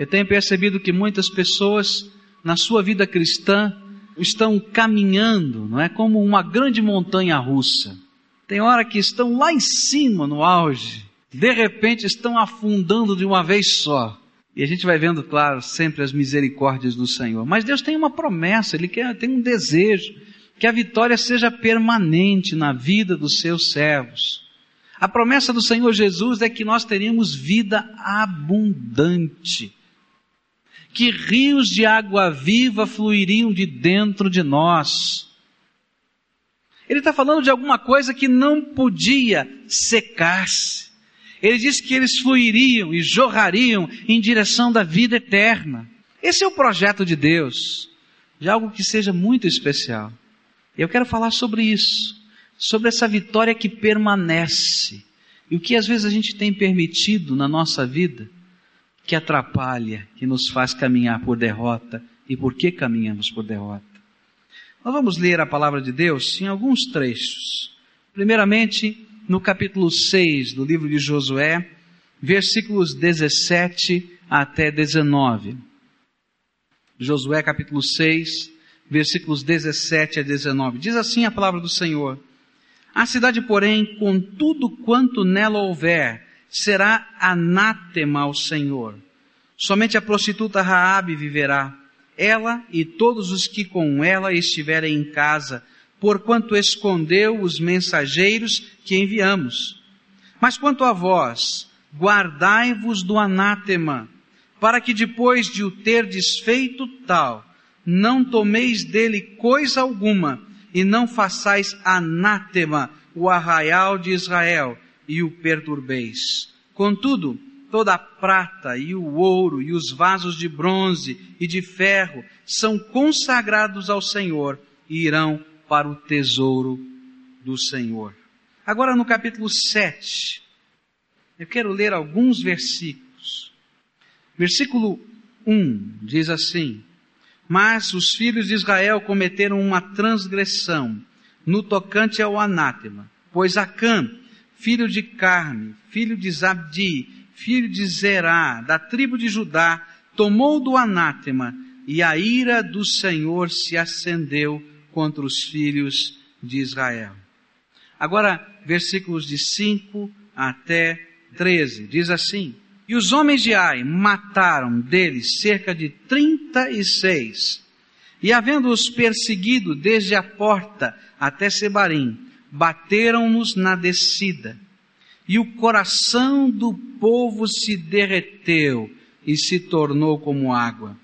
Eu tenho percebido que muitas pessoas na sua vida cristã estão caminhando, não é como uma grande montanha russa. Tem hora que estão lá em cima, no auge, de repente estão afundando de uma vez só. E a gente vai vendo, claro, sempre as misericórdias do Senhor. Mas Deus tem uma promessa, Ele quer, tem um desejo que a vitória seja permanente na vida dos seus servos. A promessa do Senhor Jesus é que nós teríamos vida abundante. Que rios de água viva fluiriam de dentro de nós. Ele está falando de alguma coisa que não podia secar-se. Ele diz que eles fluiriam e jorrariam em direção da vida eterna. Esse é o projeto de Deus, de algo que seja muito especial. Eu quero falar sobre isso, sobre essa vitória que permanece e o que às vezes a gente tem permitido na nossa vida que atrapalha, que nos faz caminhar por derrota e por que caminhamos por derrota. Nós vamos ler a palavra de Deus em alguns trechos. Primeiramente, no capítulo 6 do livro de Josué, versículos 17 até 19. Josué capítulo 6, versículos 17 a 19. Diz assim a palavra do Senhor: A cidade, porém, com tudo quanto nela houver, será anátema ao Senhor. Somente a prostituta Raabe viverá, ela e todos os que com ela estiverem em casa, porquanto escondeu os mensageiros que enviamos. Mas quanto a vós, guardai-vos do anátema, para que depois de o ter desfeito tal, não tomeis dele coisa alguma, e não façais anátema o arraial de Israel, e o perturbeis. Contudo, toda a prata e o ouro e os vasos de bronze e de ferro são consagrados ao Senhor e irão para o tesouro do Senhor. Agora no capítulo 7, eu quero ler alguns versículos. Versículo 1 diz assim: mas os filhos de Israel cometeram uma transgressão no tocante ao anátema, pois Acã, filho de Carme, filho de Zabdi, filho de Zerá, da tribo de Judá, tomou do anátema, e a ira do Senhor se acendeu contra os filhos de Israel. Agora, versículos de 5 até 13, diz assim: e os homens de Ai mataram deles cerca de trinta e seis. E havendo-os perseguido desde a porta até Sebarim, bateram-nos na descida. E o coração do povo se derreteu e se tornou como água.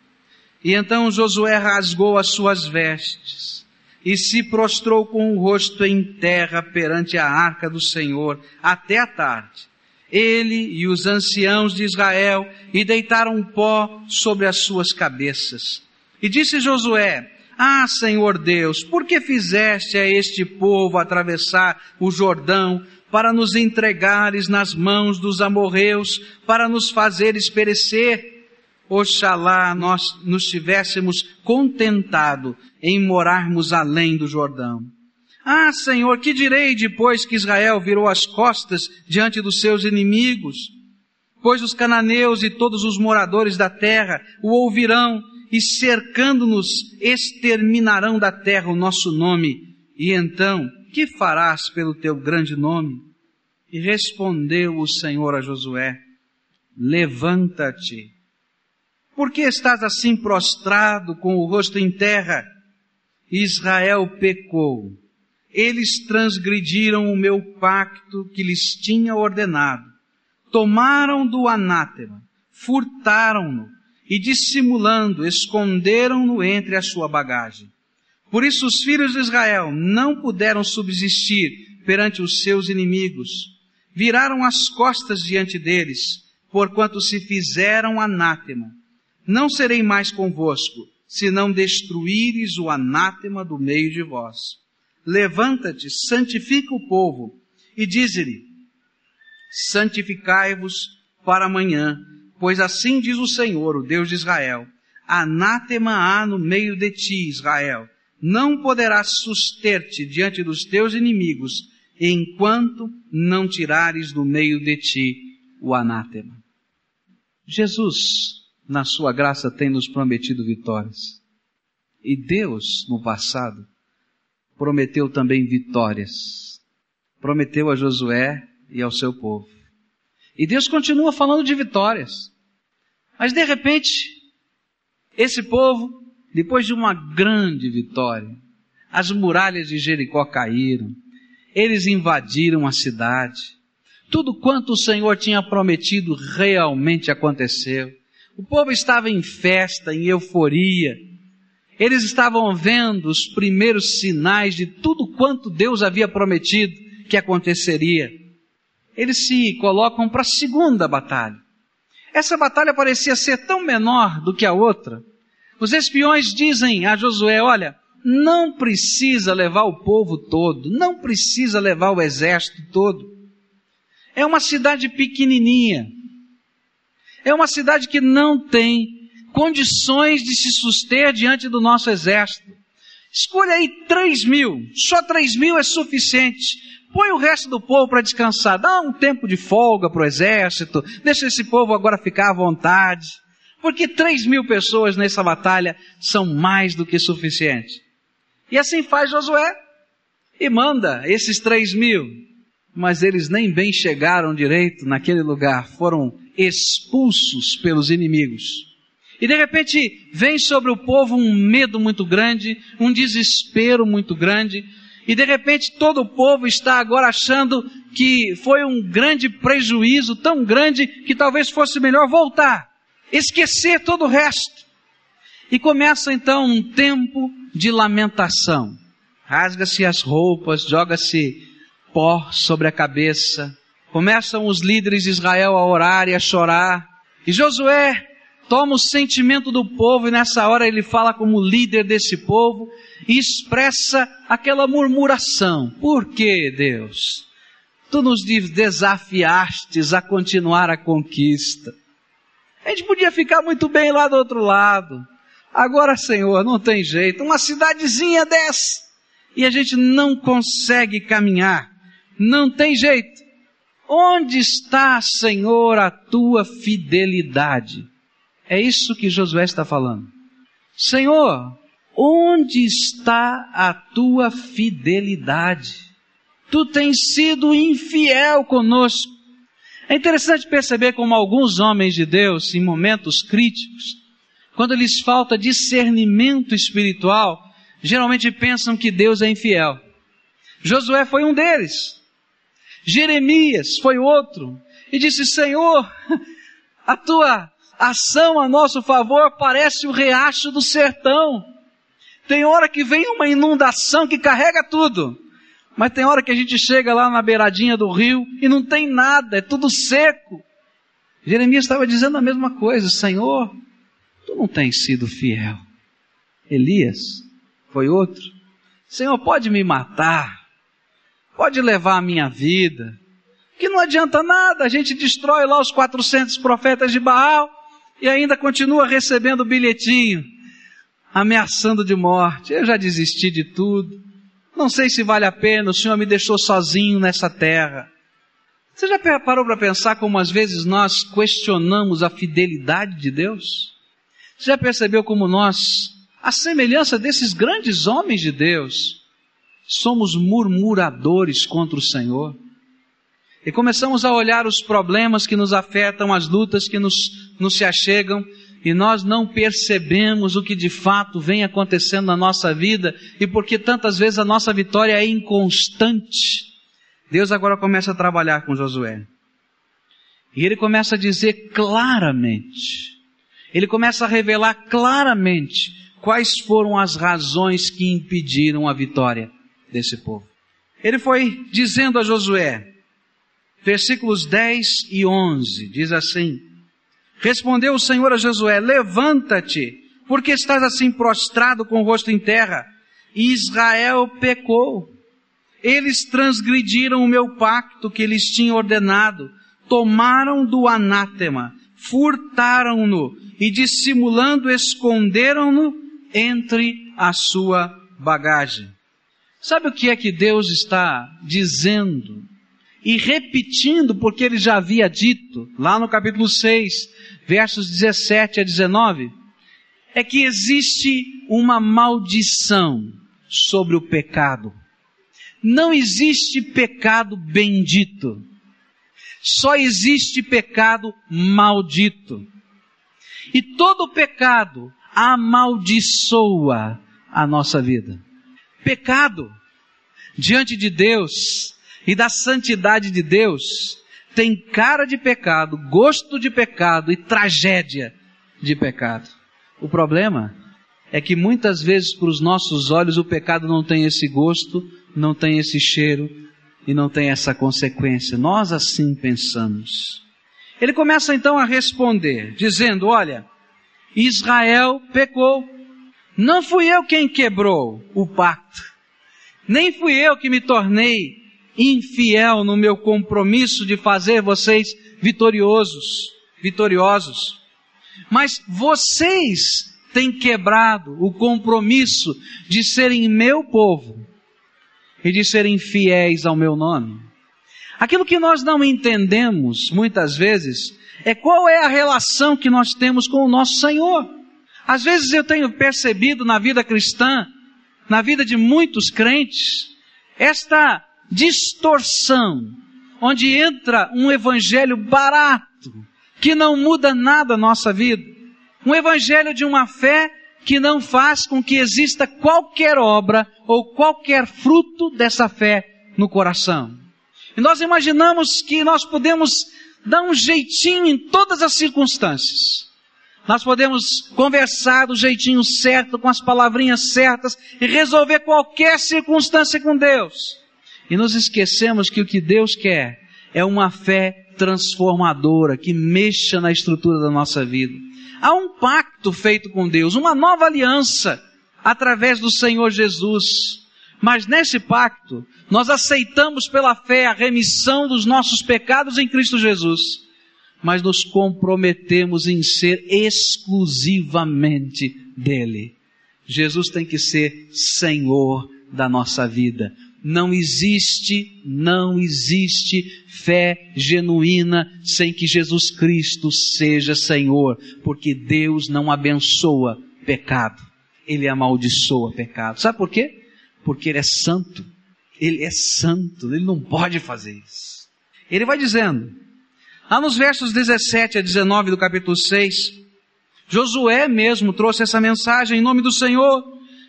E então Josué rasgou as suas vestes e se prostrou com o rosto em terra perante a arca do Senhor até a tarde ele e os anciãos de Israel, e deitaram pó sobre as suas cabeças. E disse Josué, Ah, Senhor Deus, por que fizeste a este povo atravessar o Jordão para nos entregares nas mãos dos amorreus, para nos fazeres perecer? Oxalá nós nos tivéssemos contentado em morarmos além do Jordão. Ah, Senhor, que direi depois que Israel virou as costas diante dos seus inimigos? Pois os cananeus e todos os moradores da terra o ouvirão e cercando-nos exterminarão da terra o nosso nome. E então, que farás pelo teu grande nome? E respondeu o Senhor a Josué: Levanta-te. Por que estás assim prostrado com o rosto em terra? Israel pecou eles transgrediram o meu pacto que lhes tinha ordenado, tomaram do anátema, furtaram-no e dissimulando, esconderam-no entre a sua bagagem. Por isso os filhos de Israel não puderam subsistir perante os seus inimigos, viraram as costas diante deles, porquanto se fizeram anátema. Não serei mais convosco, se não destruíres o anátema do meio de vós levanta-te, santifica o povo, e diz-lhe, santificai-vos para amanhã, pois assim diz o Senhor, o Deus de Israel, anátema há no meio de ti, Israel, não poderás suster-te diante dos teus inimigos, enquanto não tirares do meio de ti o anátema. Jesus na sua graça, tem nos prometido vitórias. E Deus, no passado, prometeu também vitórias. Prometeu a Josué e ao seu povo. E Deus continua falando de vitórias. Mas de repente, esse povo, depois de uma grande vitória, as muralhas de Jericó caíram, eles invadiram a cidade, tudo quanto o Senhor tinha prometido realmente aconteceu. O povo estava em festa, em euforia. Eles estavam vendo os primeiros sinais de tudo quanto Deus havia prometido que aconteceria. Eles se colocam para a segunda batalha. Essa batalha parecia ser tão menor do que a outra. Os espiões dizem a Josué: Olha, não precisa levar o povo todo, não precisa levar o exército todo. É uma cidade pequenininha. É uma cidade que não tem condições de se suster diante do nosso exército. Escolha aí três mil, só três mil é suficiente. Põe o resto do povo para descansar, dá um tempo de folga para o exército, deixa esse povo agora ficar à vontade. Porque três mil pessoas nessa batalha são mais do que suficiente. E assim faz Josué e manda esses três mil mas eles nem bem chegaram direito naquele lugar, foram expulsos pelos inimigos. E de repente vem sobre o povo um medo muito grande, um desespero muito grande, e de repente todo o povo está agora achando que foi um grande prejuízo, tão grande que talvez fosse melhor voltar, esquecer todo o resto. E começa então um tempo de lamentação. Rasga-se as roupas, joga-se pó sobre a cabeça. Começam os líderes de Israel a orar e a chorar. E Josué toma o sentimento do povo e nessa hora ele fala como líder desse povo e expressa aquela murmuração. Por que, Deus? Tu nos desafiastes a continuar a conquista. A gente podia ficar muito bem lá do outro lado. Agora, Senhor, não tem jeito. Uma cidadezinha dessa. E a gente não consegue caminhar. Não tem jeito. Onde está, Senhor, a tua fidelidade? É isso que Josué está falando. Senhor, onde está a tua fidelidade? Tu tens sido infiel conosco. É interessante perceber como alguns homens de Deus, em momentos críticos, quando lhes falta discernimento espiritual, geralmente pensam que Deus é infiel. Josué foi um deles. Jeremias foi outro e disse: Senhor, a tua ação a nosso favor parece o riacho do sertão. Tem hora que vem uma inundação que carrega tudo, mas tem hora que a gente chega lá na beiradinha do rio e não tem nada, é tudo seco. Jeremias estava dizendo a mesma coisa: Senhor, tu não tens sido fiel. Elias foi outro. Senhor, pode me matar, pode levar a minha vida, que não adianta nada, a gente destrói lá os 400 profetas de Baal e ainda continua recebendo bilhetinho, ameaçando de morte. Eu já desisti de tudo, não sei se vale a pena, o Senhor me deixou sozinho nessa terra. Você já parou para pensar como às vezes nós questionamos a fidelidade de Deus? Você já percebeu como nós, a semelhança desses grandes homens de Deus, somos murmuradores contra o Senhor. E começamos a olhar os problemas que nos afetam, as lutas que nos, nos se achegam, e nós não percebemos o que de fato vem acontecendo na nossa vida, e porque tantas vezes a nossa vitória é inconstante. Deus agora começa a trabalhar com Josué. E ele começa a dizer claramente, ele começa a revelar claramente quais foram as razões que impediram a vitória desse povo. Ele foi dizendo a Josué, versículos 10 e 11, diz assim: Respondeu o Senhor a Josué: Levanta-te, porque estás assim prostrado com o rosto em terra. Israel pecou. Eles transgrediram o meu pacto que lhes tinha ordenado, tomaram do anátema, furtaram-no e dissimulando esconderam-no entre a sua bagagem. Sabe o que é que Deus está dizendo? E repetindo, porque ele já havia dito, lá no capítulo 6, versos 17 a 19, é que existe uma maldição sobre o pecado. Não existe pecado bendito. Só existe pecado maldito. E todo pecado amaldiçoa a nossa vida. Pecado diante de Deus e da santidade de Deus tem cara de pecado, gosto de pecado e tragédia de pecado. O problema é que muitas vezes para os nossos olhos o pecado não tem esse gosto, não tem esse cheiro e não tem essa consequência. Nós assim pensamos. Ele começa então a responder, dizendo: Olha, Israel pecou. Não fui eu quem quebrou o pacto. Nem fui eu que me tornei infiel no meu compromisso de fazer vocês vitoriosos, vitoriosos. Mas vocês têm quebrado o compromisso de serem meu povo e de serem fiéis ao meu nome. Aquilo que nós não entendemos muitas vezes é qual é a relação que nós temos com o nosso Senhor. Às vezes eu tenho percebido na vida cristã, na vida de muitos crentes, esta distorção, onde entra um evangelho barato, que não muda nada a nossa vida. Um evangelho de uma fé que não faz com que exista qualquer obra ou qualquer fruto dessa fé no coração. E nós imaginamos que nós podemos dar um jeitinho em todas as circunstâncias. Nós podemos conversar do jeitinho certo, com as palavrinhas certas e resolver qualquer circunstância com Deus. E nos esquecemos que o que Deus quer é uma fé transformadora que mexa na estrutura da nossa vida. Há um pacto feito com Deus, uma nova aliança através do Senhor Jesus. Mas nesse pacto, nós aceitamos pela fé a remissão dos nossos pecados em Cristo Jesus, mas nos comprometemos em ser exclusivamente dele. Jesus tem que ser Senhor da nossa vida. Não existe, não existe fé genuína sem que Jesus Cristo seja Senhor, porque Deus não abençoa pecado, Ele amaldiçoa pecado. Sabe por quê? Porque Ele é santo. Ele é santo, Ele não pode fazer isso. Ele vai dizendo, lá nos versos 17 a 19 do capítulo 6, Josué mesmo trouxe essa mensagem em nome do Senhor,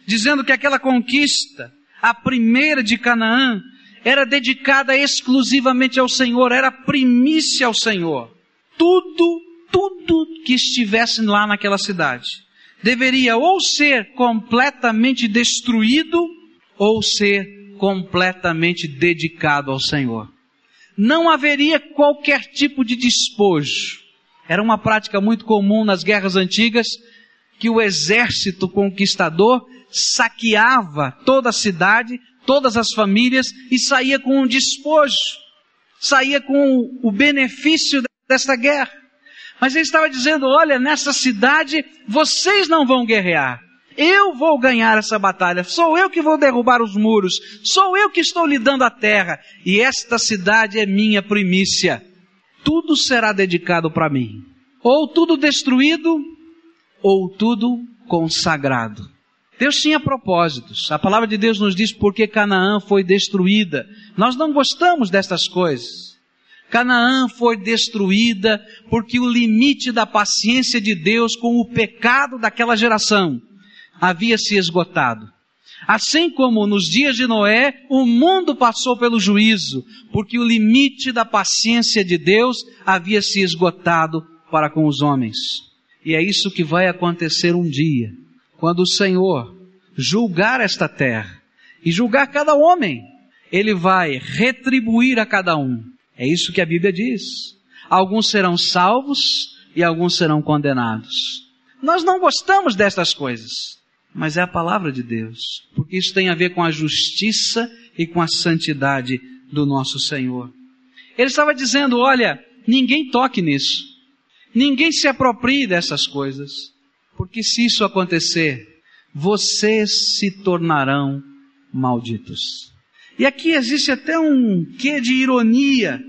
dizendo que aquela conquista a primeira de Canaã, era dedicada exclusivamente ao Senhor, era primícia ao Senhor. Tudo, tudo que estivesse lá naquela cidade deveria ou ser completamente destruído ou ser completamente dedicado ao Senhor. Não haveria qualquer tipo de despojo. Era uma prática muito comum nas guerras antigas que o exército conquistador saqueava toda a cidade, todas as famílias e saía com um despojo, saía com o benefício dessa guerra. Mas ele estava dizendo: olha, nessa cidade vocês não vão guerrear. Eu vou ganhar essa batalha. Sou eu que vou derrubar os muros. Sou eu que estou lhe dando a terra. E esta cidade é minha primícia. Tudo será dedicado para mim. Ou tudo destruído, ou tudo consagrado. Deus tinha propósitos. A palavra de Deus nos diz porque Canaã foi destruída. Nós não gostamos destas coisas. Canaã foi destruída porque o limite da paciência de Deus com o pecado daquela geração havia se esgotado. Assim como nos dias de Noé, o mundo passou pelo juízo, porque o limite da paciência de Deus havia se esgotado para com os homens. E é isso que vai acontecer um dia quando o Senhor julgar esta terra e julgar cada homem, ele vai retribuir a cada um. É isso que a Bíblia diz. Alguns serão salvos e alguns serão condenados. Nós não gostamos destas coisas, mas é a palavra de Deus, porque isso tem a ver com a justiça e com a santidade do nosso Senhor. Ele estava dizendo: olha, ninguém toque nisso, ninguém se aproprie dessas coisas. Porque se isso acontecer, vocês se tornarão malditos. E aqui existe até um quê de ironia.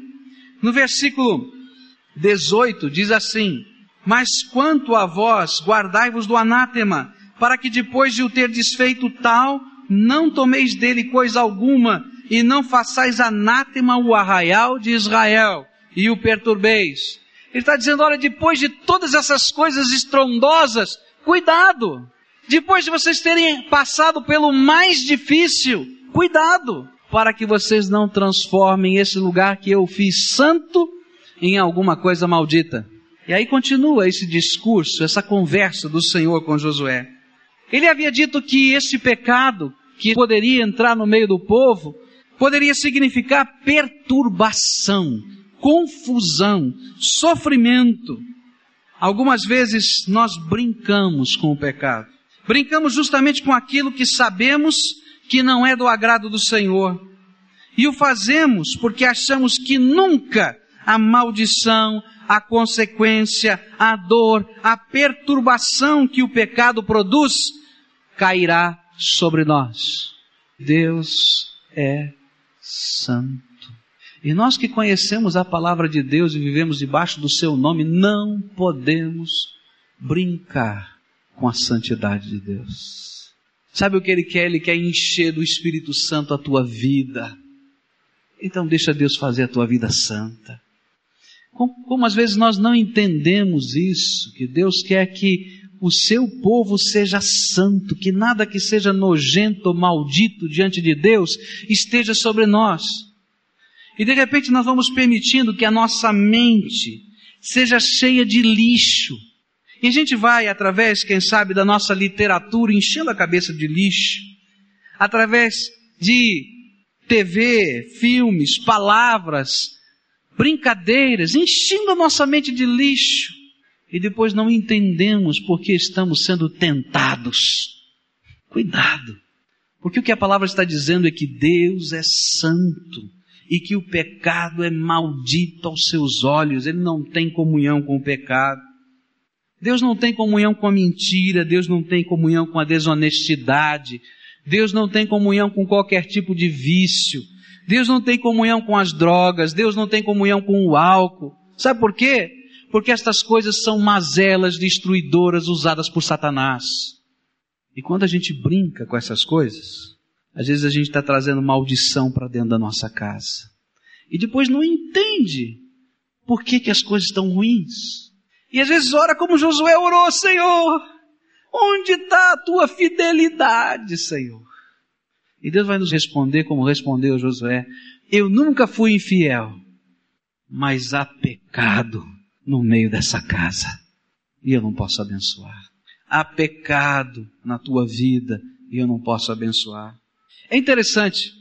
No versículo 18 diz assim: Mas quanto a vós, guardai-vos do anátema, para que depois de o ter desfeito tal, não tomeis dele coisa alguma, e não façais anátema o arraial de Israel, e o perturbeis. Ele está dizendo, olha, depois de todas essas coisas estrondosas, cuidado! Depois de vocês terem passado pelo mais difícil, cuidado! Para que vocês não transformem esse lugar que eu fiz santo em alguma coisa maldita. E aí continua esse discurso, essa conversa do Senhor com Josué. Ele havia dito que esse pecado que poderia entrar no meio do povo poderia significar perturbação, confusão, sofrimento. Algumas vezes nós brincamos com o pecado. Brincamos justamente com aquilo que sabemos que não é do agrado do Senhor. E o fazemos porque achamos que nunca a maldição, a consequência, a dor, a perturbação que o pecado produz cairá sobre nós. Deus é santo. E nós que conhecemos a palavra de Deus e vivemos debaixo do seu nome, não podemos brincar com a santidade de Deus. Sabe o que ele quer? Ele quer encher do Espírito Santo a tua vida. Então deixa Deus fazer a tua vida santa. Como, como às vezes nós não entendemos isso, que Deus quer que o seu povo seja santo, que nada que seja nojento ou maldito diante de Deus esteja sobre nós. E de repente nós vamos permitindo que a nossa mente seja cheia de lixo. E a gente vai, através, quem sabe, da nossa literatura, enchendo a cabeça de lixo, através de TV, filmes, palavras, brincadeiras, enchendo a nossa mente de lixo e depois não entendemos porque estamos sendo tentados. Cuidado, porque o que a palavra está dizendo é que Deus é santo e que o pecado é maldito aos seus olhos, ele não tem comunhão com o pecado. Deus não tem comunhão com a mentira, Deus não tem comunhão com a desonestidade, Deus não tem comunhão com qualquer tipo de vício, Deus não tem comunhão com as drogas, Deus não tem comunhão com o álcool. Sabe por quê? porque estas coisas são mazelas destruidoras usadas por Satanás. E quando a gente brinca com essas coisas, às vezes a gente está trazendo maldição para dentro da nossa casa. E depois não entende por que, que as coisas estão ruins. E às vezes ora como Josué orou, Senhor, onde está a tua fidelidade, Senhor? E Deus vai nos responder como respondeu Josué, eu nunca fui infiel, mas há pecado no meio dessa casa e eu não posso abençoar. Há pecado na tua vida e eu não posso abençoar. É interessante,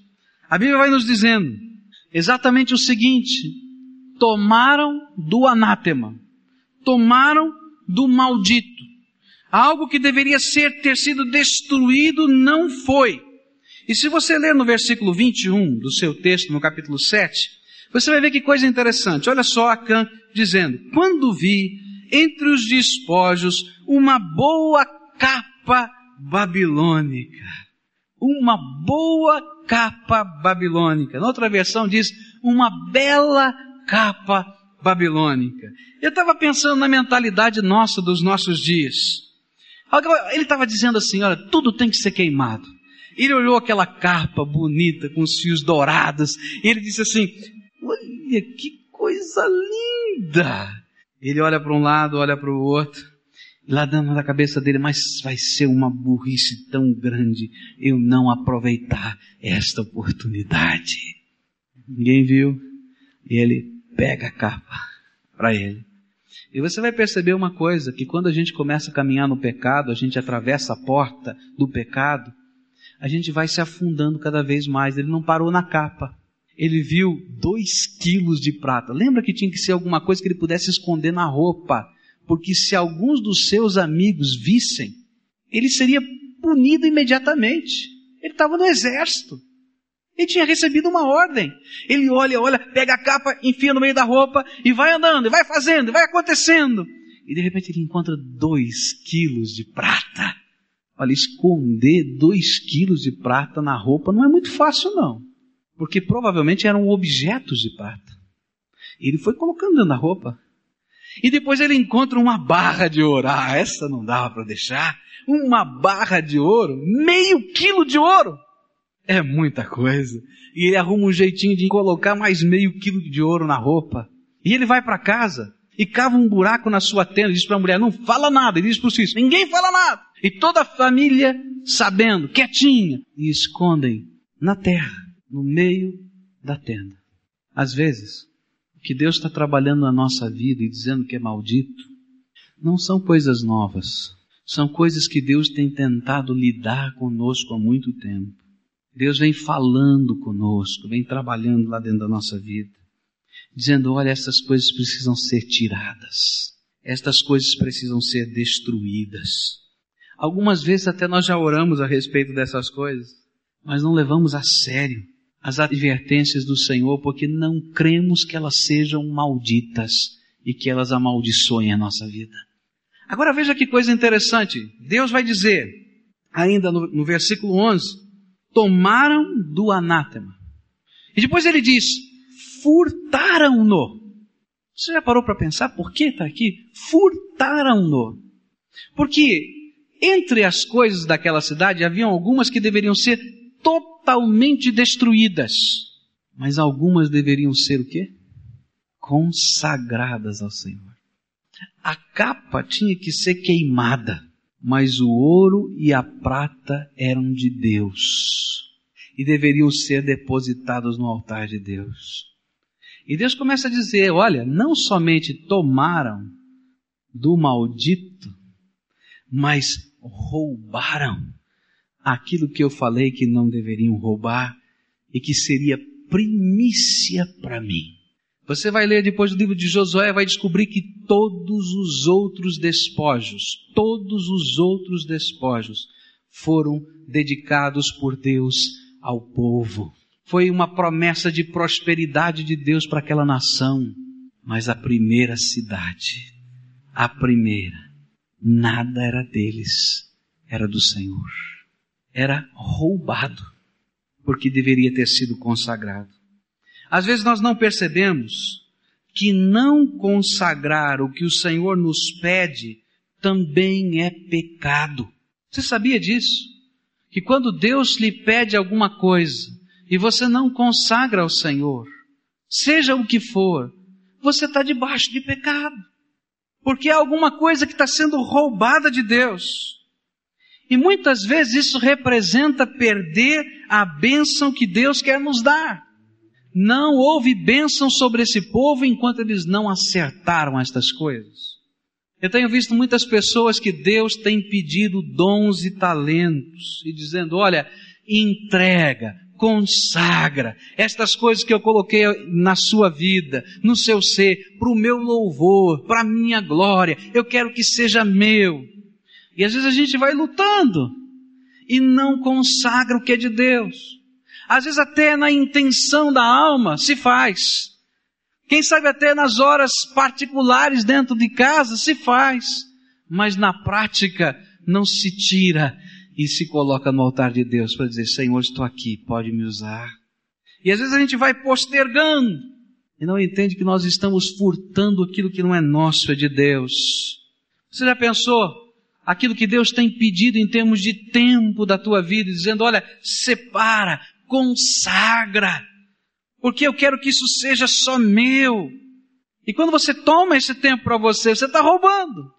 a Bíblia vai nos dizendo exatamente o seguinte: tomaram do anátema, tomaram do maldito. Algo que deveria ser ter sido destruído não foi. E se você ler no versículo 21 do seu texto, no capítulo 7, você vai ver que coisa interessante. Olha só Acã dizendo: Quando vi entre os despojos uma boa capa babilônica. Uma boa capa babilônica. Na outra versão diz uma bela capa babilônica. Eu estava pensando na mentalidade nossa dos nossos dias. Ele estava dizendo assim: olha, tudo tem que ser queimado. Ele olhou aquela capa bonita com os fios dourados e ele disse assim: Olha que coisa linda! Ele olha para um lado, olha para o outro, lá dentro da cabeça dele, mas vai ser uma burrice tão grande eu não aproveitar esta oportunidade. Ninguém viu, e ele pega a capa para ele. E você vai perceber uma coisa, que quando a gente começa a caminhar no pecado, a gente atravessa a porta do pecado, a gente vai se afundando cada vez mais. Ele não parou na capa ele viu dois quilos de prata. Lembra que tinha que ser alguma coisa que ele pudesse esconder na roupa, porque se alguns dos seus amigos vissem, ele seria punido imediatamente. Ele estava no exército. Ele tinha recebido uma ordem. Ele olha, olha, pega a capa, enfia no meio da roupa e vai andando, e vai fazendo, e vai acontecendo. E de repente ele encontra dois quilos de prata. Olha, esconder dois quilos de prata na roupa não é muito fácil, não. porque provavelmente eram objetos de prata. Ele foi colocando da roupa. E depois ele encontra uma barra de ouro. Ah, essa não dava para deixar. Uma barra de ouro, meio quilo de ouro. É muita coisa. E ele arruma um jeitinho de colocar mais meio quilo de ouro na roupa. E ele vai para casa e cava um buraco na sua tenda. Diz para a mulher: Não fala nada. Ele diz para os filhos: Ninguém fala nada. E toda a família sabendo, quietinha. E escondem na terra, no meio da tenda. Às vezes, o que Deus está trabalhando na nossa vida e dizendo que é maldito, não são coisas novas. São coisas que Deus tem tentado lidar conosco há muito tempo. Deus vem falando conosco, vem trabalhando lá dentro da nossa vida, dizendo: olha, essas coisas precisam ser tiradas, estas coisas precisam ser destruídas. Algumas vezes até nós já oramos a respeito dessas coisas, mas não levamos a sério as advertências do Senhor porque não cremos que elas sejam malditas e que elas amaldiçoem a nossa vida. Agora veja que coisa interessante. Deus vai dizer, ainda no, no versículo 11, tomaram do anátema. E depois ele diz, furtaram-no. Você já parou para pensar por que está aqui? Furtaram-no. Porque entre as coisas daquela cidade haviam algumas que deveriam ser totalmente destruídas, mas algumas deveriam ser o quê? Consagradas ao Senhor. A capa tinha que ser queimada, mas o ouro e a prata eram de Deus e deveriam ser depositados no altar de Deus. E Deus começa a dizer: olha, não somente tomaram do maldito, mas roubaram aquilo que eu falei que não deveriam roubar e que seria primícia para mim. Você vai ler depois do livro de Josué, vai descobrir que todos os outros despojos, todos os outros despojos foram dedicados por Deus ao povo. Foi uma promessa de prosperidade de Deus para aquela nação. Mas a primeira cidade, a primeira, nada era deles, era do Senhor. Era roubado, porque deveria ter sido consagrado. Às vezes nós não percebemos que não consagrar o que o Senhor nos pede também é pecado. Você sabia disso? Que quando Deus lhe pede alguma coisa e você não consagra ao Senhor, seja o que for, você está debaixo de pecado porque é alguma coisa que está sendo roubada de Deus. E muitas vezes isso representa perder a bênção que Deus quer nos dar. Não houve bênção sobre esse povo enquanto eles não acertaram estas coisas. Eu tenho visto muitas pessoas que Deus tem pedido dons e talentos e dizendo: olha, entrega, consagra estas coisas que eu coloquei na sua vida, no seu ser, para o meu louvor, para a minha glória. Eu quero que seja meu. E às vezes a gente vai lutando e não consagra o que é de Deus. Às vezes até na intenção da alma se faz. Quem sabe até nas horas particulares dentro de casa se faz. Mas na prática não se tira e se coloca no altar de Deus para dizer: Senhor, estou aqui, pode me usar. E às vezes a gente vai postergando e não entende que nós estamos furtando aquilo que não é nosso, é de Deus. Você já pensou aquilo que Deus tem pedido em termos de tempo da tua vida, dizendo: olha, separa, consagra, porque eu quero que isso seja só meu. E quando você toma esse tempo para você, você está roubando.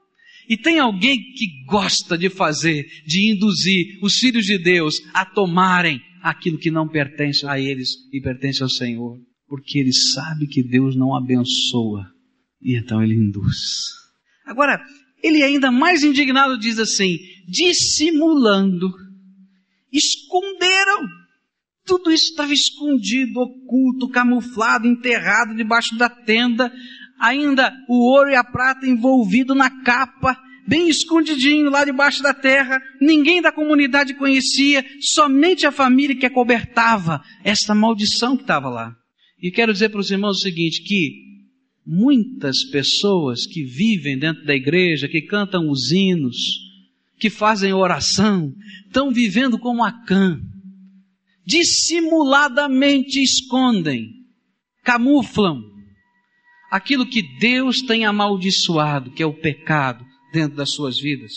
E tem alguém que gosta de fazer, de induzir os filhos de Deus a tomarem aquilo que não pertence a eles e pertence ao Senhor, porque ele sabe que Deus não abençoa e então ele induz. Agora, ele ainda mais indignado diz assim: dissimulando, esconderam. Tudo isso estava escondido, oculto, camuflado, enterrado debaixo da tenda ainda o ouro e a prata envolvido na capa, bem escondidinho lá debaixo da terra, ninguém da comunidade conhecia, somente a família que acobertava essa maldição que estava lá. E quero dizer para os irmãos o seguinte, que muitas pessoas que vivem dentro da igreja, que cantam os hinos, que fazem oração, estão vivendo como Acã, dissimuladamente escondem, camuflam aquilo que Deus tem amaldiçoado, que é o pecado, dentro das suas vidas.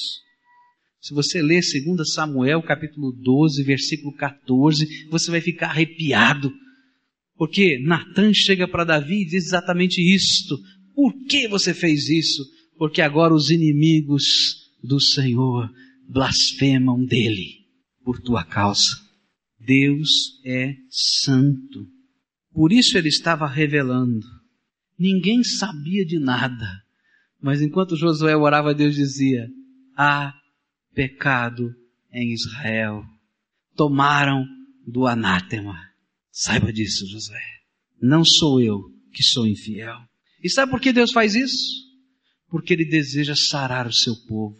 Se você ler 2 Samuel, capítulo 12, versículo 14, você vai ficar arrepiado. Porque Natan chega para Davi e diz exatamente isto. Por que você fez isso? Porque agora os inimigos do Senhor blasfemam dele por tua causa. Deus é santo. Por isso ele estava revelando. Ninguém sabia de nada. Mas enquanto Josué orava, Deus dizia: há pecado em Israel. Tomaram do anátema. Saiba disso, Josué. Não sou eu que sou infiel. E sabe por que Deus faz isso? Porque Ele deseja sarar o seu povo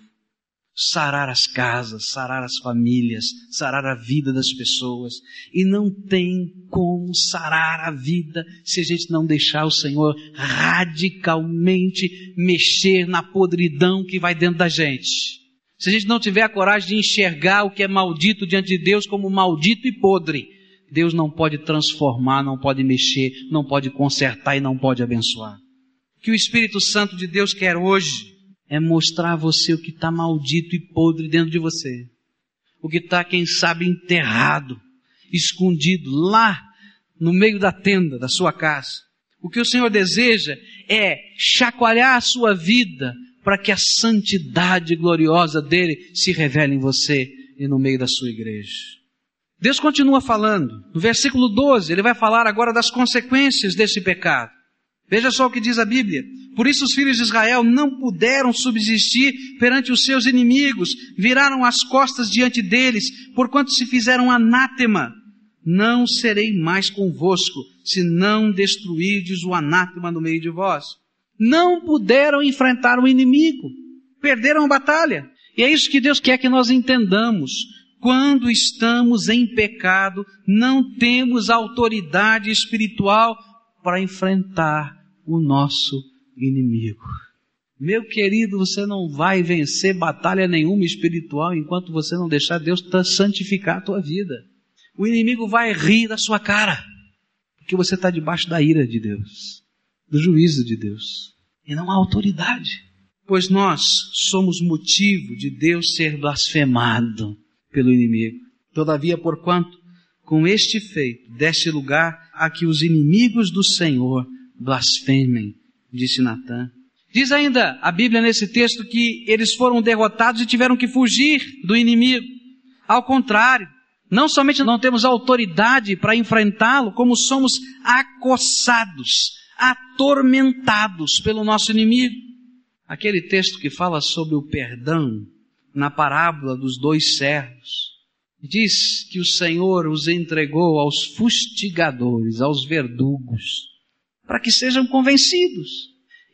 sarar as casas, sarar as famílias, sarar a vida das pessoas. E não tem como sarar a vida se a gente não deixar o Senhor radicalmente mexer na podridão que vai dentro da gente. Se a gente não tiver a coragem de enxergar o que é maldito diante de Deus como maldito e podre, Deus não pode transformar, não pode mexer, não pode consertar e não pode abençoar. O que o Espírito Santo de Deus quer hoje é mostrar a você o que está maldito e podre dentro de você. O que está, quem sabe, enterrado, escondido lá no meio da tenda da sua casa. O que o Senhor deseja é chacoalhar a sua vida para que a santidade gloriosa dele se revele em você e no meio da sua igreja. Deus continua falando. No versículo 12, ele vai falar agora das consequências desse pecado. Veja só o que diz a Bíblia. Por isso os filhos de Israel não puderam subsistir perante os seus inimigos, viraram as costas diante deles, porquanto se fizeram anátema. Não serei mais convosco, se não destruirdes o anátema no meio de vós. Não puderam enfrentar o inimigo, perderam a batalha. E é isso que Deus quer que nós entendamos. Quando estamos em pecado, não temos autoridade espiritual para enfrentar o nosso inimigo. Meu querido, você não vai vencer batalha nenhuma espiritual enquanto você não deixar Deus santificar a tua vida. O inimigo vai rir da sua cara, porque você está debaixo da ira de Deus, do juízo de Deus, e não há autoridade. Pois nós somos motivo de Deus ser blasfemado pelo inimigo. Todavia, porquanto com este feito deste lugar a que os inimigos do Senhor blasfemem, disse Natã. Diz ainda a Bíblia nesse texto que eles foram derrotados e tiveram que fugir do inimigo. Ao contrário, não somente não temos autoridade para enfrentá-lo, como somos acossados, atormentados pelo nosso inimigo. Aquele texto que fala sobre o perdão na parábola dos dois servos, diz que o Senhor os entregou aos fustigadores, aos verdugos, para que sejam convencidos.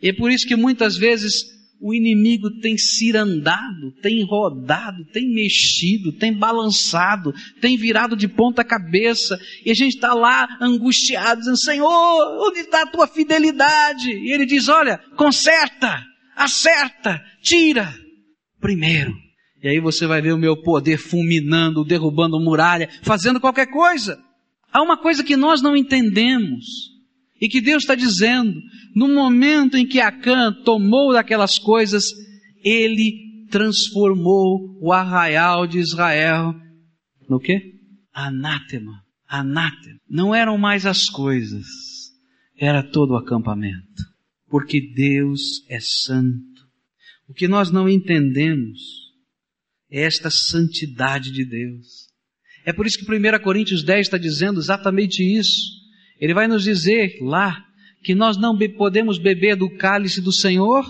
E é por isso que muitas vezes o inimigo tem cirandado, tem rodado, tem mexido, tem balançado, tem virado de ponta cabeça, e a gente está lá angustiado, dizendo, Senhor, onde está a tua fidelidade? E ele diz, olha, conserta, acerta, tira, primeiro. E aí você vai ver o meu poder fulminando, derrubando muralha, fazendo qualquer coisa. Há uma coisa que nós não entendemos. E que Deus está dizendo, no momento em que Acã tomou daquelas coisas, ele transformou o arraial de Israel no quê? Anátema. Anátema. Não eram mais as coisas, era todo o acampamento. Porque Deus é santo. O que nós não entendemos esta santidade de Deus. É por isso que 1 Coríntios 10 está dizendo exatamente isso. Ele vai nos dizer lá que nós não podemos beber do cálice do Senhor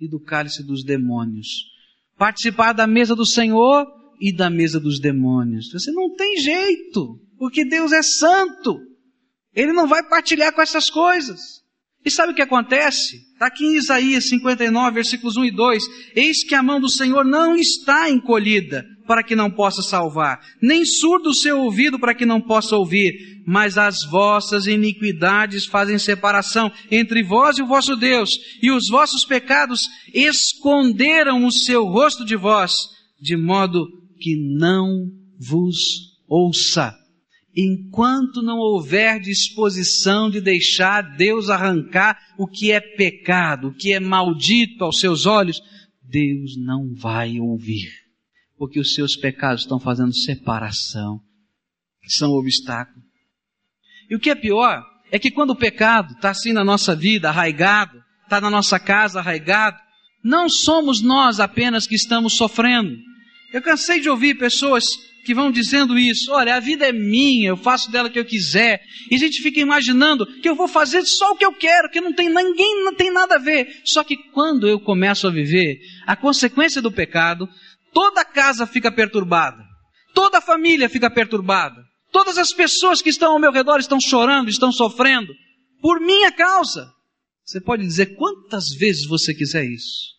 e do cálice dos demônios. Participar da mesa do Senhor e da mesa dos demônios. Você não tem jeito, porque Deus é santo. Ele não vai partilhar com essas coisas. E sabe o que acontece? Está aqui em Isaías 59, versículos 1 e 2. Eis que a mão do Senhor não está encolhida para que não possa salvar, nem surdo o seu ouvido para que não possa ouvir, mas as vossas iniquidades fazem separação entre vós e o vosso Deus, e os vossos pecados esconderam o seu rosto de vós, de modo que não vos ouça. Enquanto não houver disposição de deixar Deus arrancar o que é pecado, o que é maldito aos seus olhos, Deus não vai ouvir, porque os seus pecados estão fazendo separação, são obstáculo. E o que é pior é que quando o pecado está assim na nossa vida, arraigado, está na nossa casa arraigado, não somos nós apenas que estamos sofrendo. Eu cansei de ouvir pessoas que vão dizendo isso. Olha, a vida é minha, eu faço dela o que eu quiser. E a gente fica imaginando que eu vou fazer só o que eu quero, que não tem ninguém, não tem nada a ver. Só que quando eu começo a viver a consequência do pecado, toda a casa fica perturbada. Toda a família fica perturbada. Todas as pessoas que estão ao meu redor estão chorando, estão sofrendo por minha causa. Você pode dizer quantas vezes você quiser isso.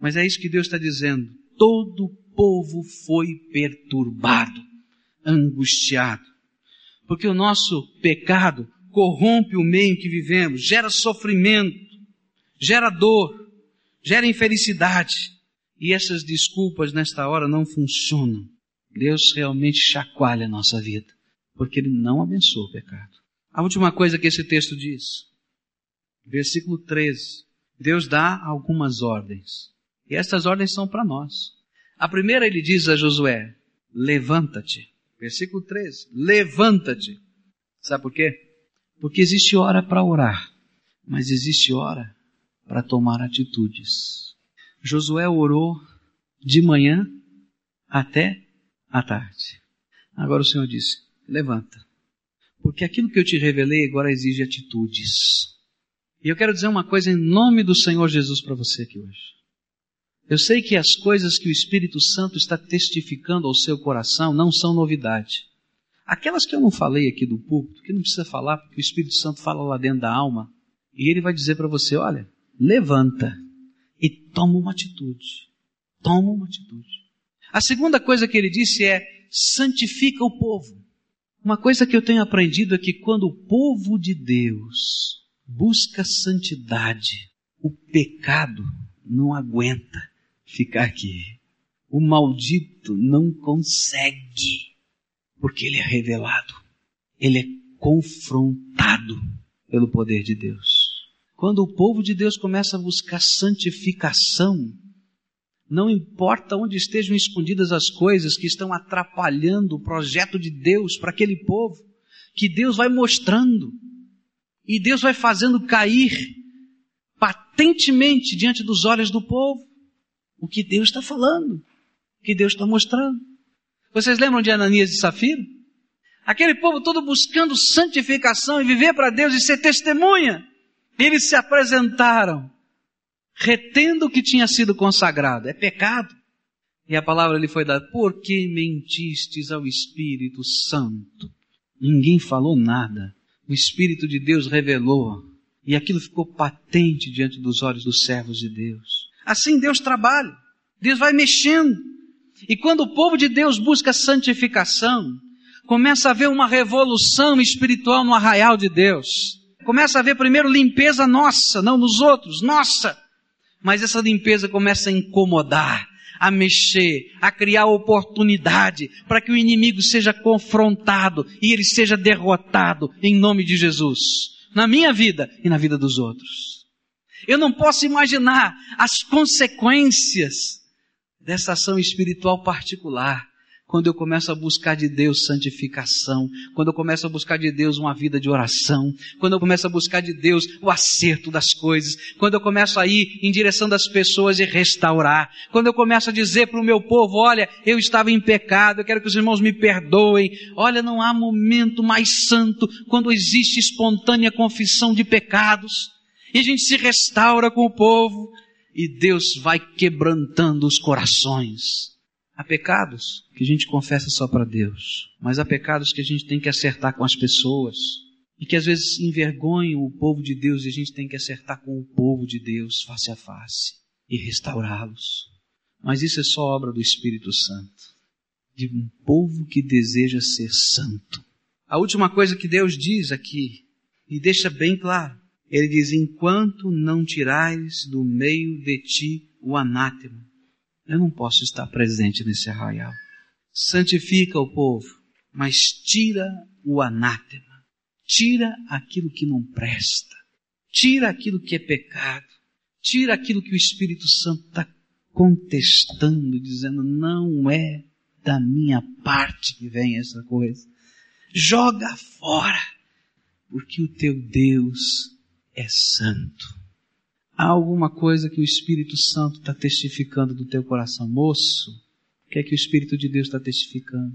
Mas é isso que Deus está dizendo. Todo povo foi perturbado, angustiado. Porque o nosso pecado corrompe o meio em que vivemos, gera sofrimento, gera dor, gera infelicidade. E essas desculpas nesta hora não funcionam. Deus realmente chacoalha a nossa vida, porque Ele não abençoa o pecado. A última coisa que esse texto diz, versículo 13: Deus dá algumas ordens. E estas ordens são para nós. A primeira ele diz a Josué: levanta-te. Versículo 13: levanta-te. Sabe por quê? Porque existe hora para orar, mas existe hora para tomar atitudes. Josué orou de manhã até à tarde. Agora o Senhor disse: levanta. Porque aquilo que eu te revelei agora exige atitudes. E eu quero dizer uma coisa em nome do Senhor Jesus para você aqui hoje. Eu sei que as coisas que o Espírito Santo está testificando ao seu coração não são novidade. Aquelas que eu não falei aqui do púlpito, que não precisa falar, porque o Espírito Santo fala lá dentro da alma, e ele vai dizer para você: olha, levanta e toma uma atitude. Toma uma atitude. A segunda coisa que ele disse é: santifica o povo. Uma coisa que eu tenho aprendido é que quando o povo de Deus busca santidade, o pecado não aguenta ficar aqui. O maldito não consegue, porque ele é revelado, ele é confrontado pelo poder de Deus. Quando o povo de Deus começa a buscar santificação, não importa onde estejam escondidas as coisas que estão atrapalhando o projeto de Deus para aquele povo, que Deus vai mostrando e Deus vai fazendo cair patentemente diante dos olhos do povo o que Deus está falando, o que Deus está mostrando. Vocês lembram de Ananias e Safira? Aquele povo todo buscando santificação e viver para Deus e ser testemunha. Eles se apresentaram, retendo o que tinha sido consagrado. É pecado. E a palavra lhe foi dada: Por que mentistes ao Espírito Santo? Ninguém falou nada. O Espírito de Deus revelou. E aquilo ficou patente diante dos olhos dos servos de Deus. Assim Deus trabalha. Deus vai mexendo. E quando o povo de Deus busca santificação, começa a haver uma revolução espiritual no arraial de Deus. Começa a haver primeiro limpeza nossa, não nos outros, nossa. Mas essa limpeza começa a incomodar, a mexer, a criar oportunidade para que o inimigo seja confrontado e ele seja derrotado em nome de Jesus, na minha vida e na vida dos outros. Eu não posso imaginar as consequências dessa ação espiritual particular. Quando eu começo a buscar de Deus santificação, quando eu começo a buscar de Deus uma vida de oração, quando eu começo a buscar de Deus o acerto das coisas, quando eu começo a ir em direção das pessoas e restaurar, quando eu começo a dizer para o meu povo, olha, eu estava em pecado, eu quero que os irmãos me perdoem, olha, não há momento mais santo quando existe espontânea confissão de pecados e a gente se restaura com o povo, e Deus vai quebrantando os corações. Há pecados que a gente confessa só para Deus, mas há pecados que a gente tem que acertar com as pessoas, e que às vezes envergonham o povo de Deus, e a gente tem que acertar com o povo de Deus face a face e restaurá-los. Mas isso é só obra do Espírito Santo, de um povo que deseja ser santo. A última coisa que Deus diz aqui, e deixa bem claro, ele diz: enquanto não tirares do meio de ti o anátema, eu não posso estar presente nesse arraial. Santifica o povo, mas tira o anátema. Tira aquilo que não presta. Tira aquilo que é pecado. Tira aquilo que o Espírito Santo está contestando, dizendo: não é da minha parte que vem essa coisa. Joga fora, porque o teu Deus é santo. Há alguma coisa que o Espírito Santo está testificando do teu coração, moço? O que é que o Espírito de Deus está testificando?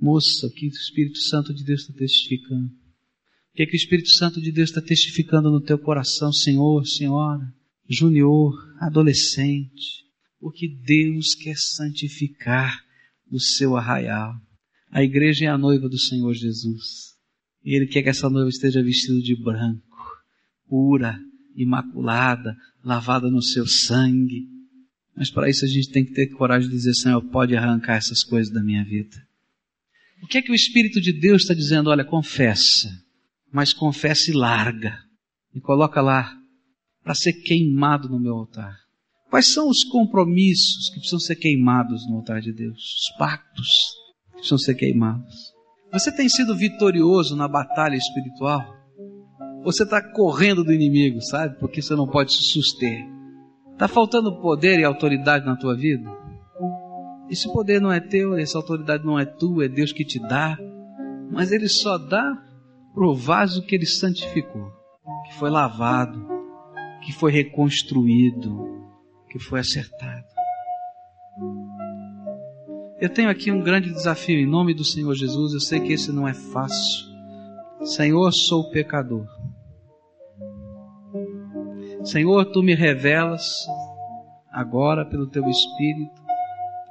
Moça, o que o Espírito Santo de Deus está testificando? O que é que o Espírito Santo de Deus está testificando no teu coração, Senhor, Senhora, junior, adolescente? Porque Deus quer santificar o seu arraial. A igreja é a noiva do Senhor Jesus. E Ele quer que essa noiva esteja vestida de branco, pura, imaculada, lavada no seu sangue. Mas para isso a gente tem que ter coragem de dizer, Senhor, pode arrancar essas coisas da minha vida. O que é que o Espírito de Deus está dizendo? Olha, confessa, mas confessa e larga. E coloca lá, para ser queimado no meu altar. Quais são os compromissos que precisam ser queimados no altar de Deus? Os pactos que precisam ser queimados. Você tem sido vitorioso na batalha espiritual? Você está correndo do inimigo, sabe? Porque você não pode se suster. Está faltando poder e autoridade na tua vida? Esse poder não é teu, essa autoridade não é tua, é Deus que te dá. Mas Ele só dá pro vaso que Ele santificou, que foi lavado, que foi reconstruído, que foi acertado. Eu tenho aqui um grande desafio em nome do Senhor Jesus. Eu sei que esse não é fácil. Senhor, sou pecador. Senhor, tu me revelas agora pelo teu Espírito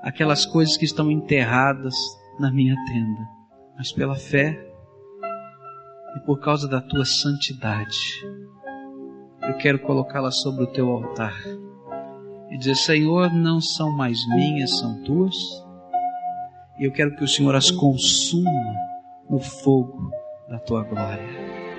aquelas coisas que estão enterradas na minha tenda, mas pela fé e por causa da tua santidade, eu quero colocá-las sobre o teu altar e dizer: Senhor, não são mais minhas, são tuas, e eu quero que o Senhor as consuma no fogo da tua glória.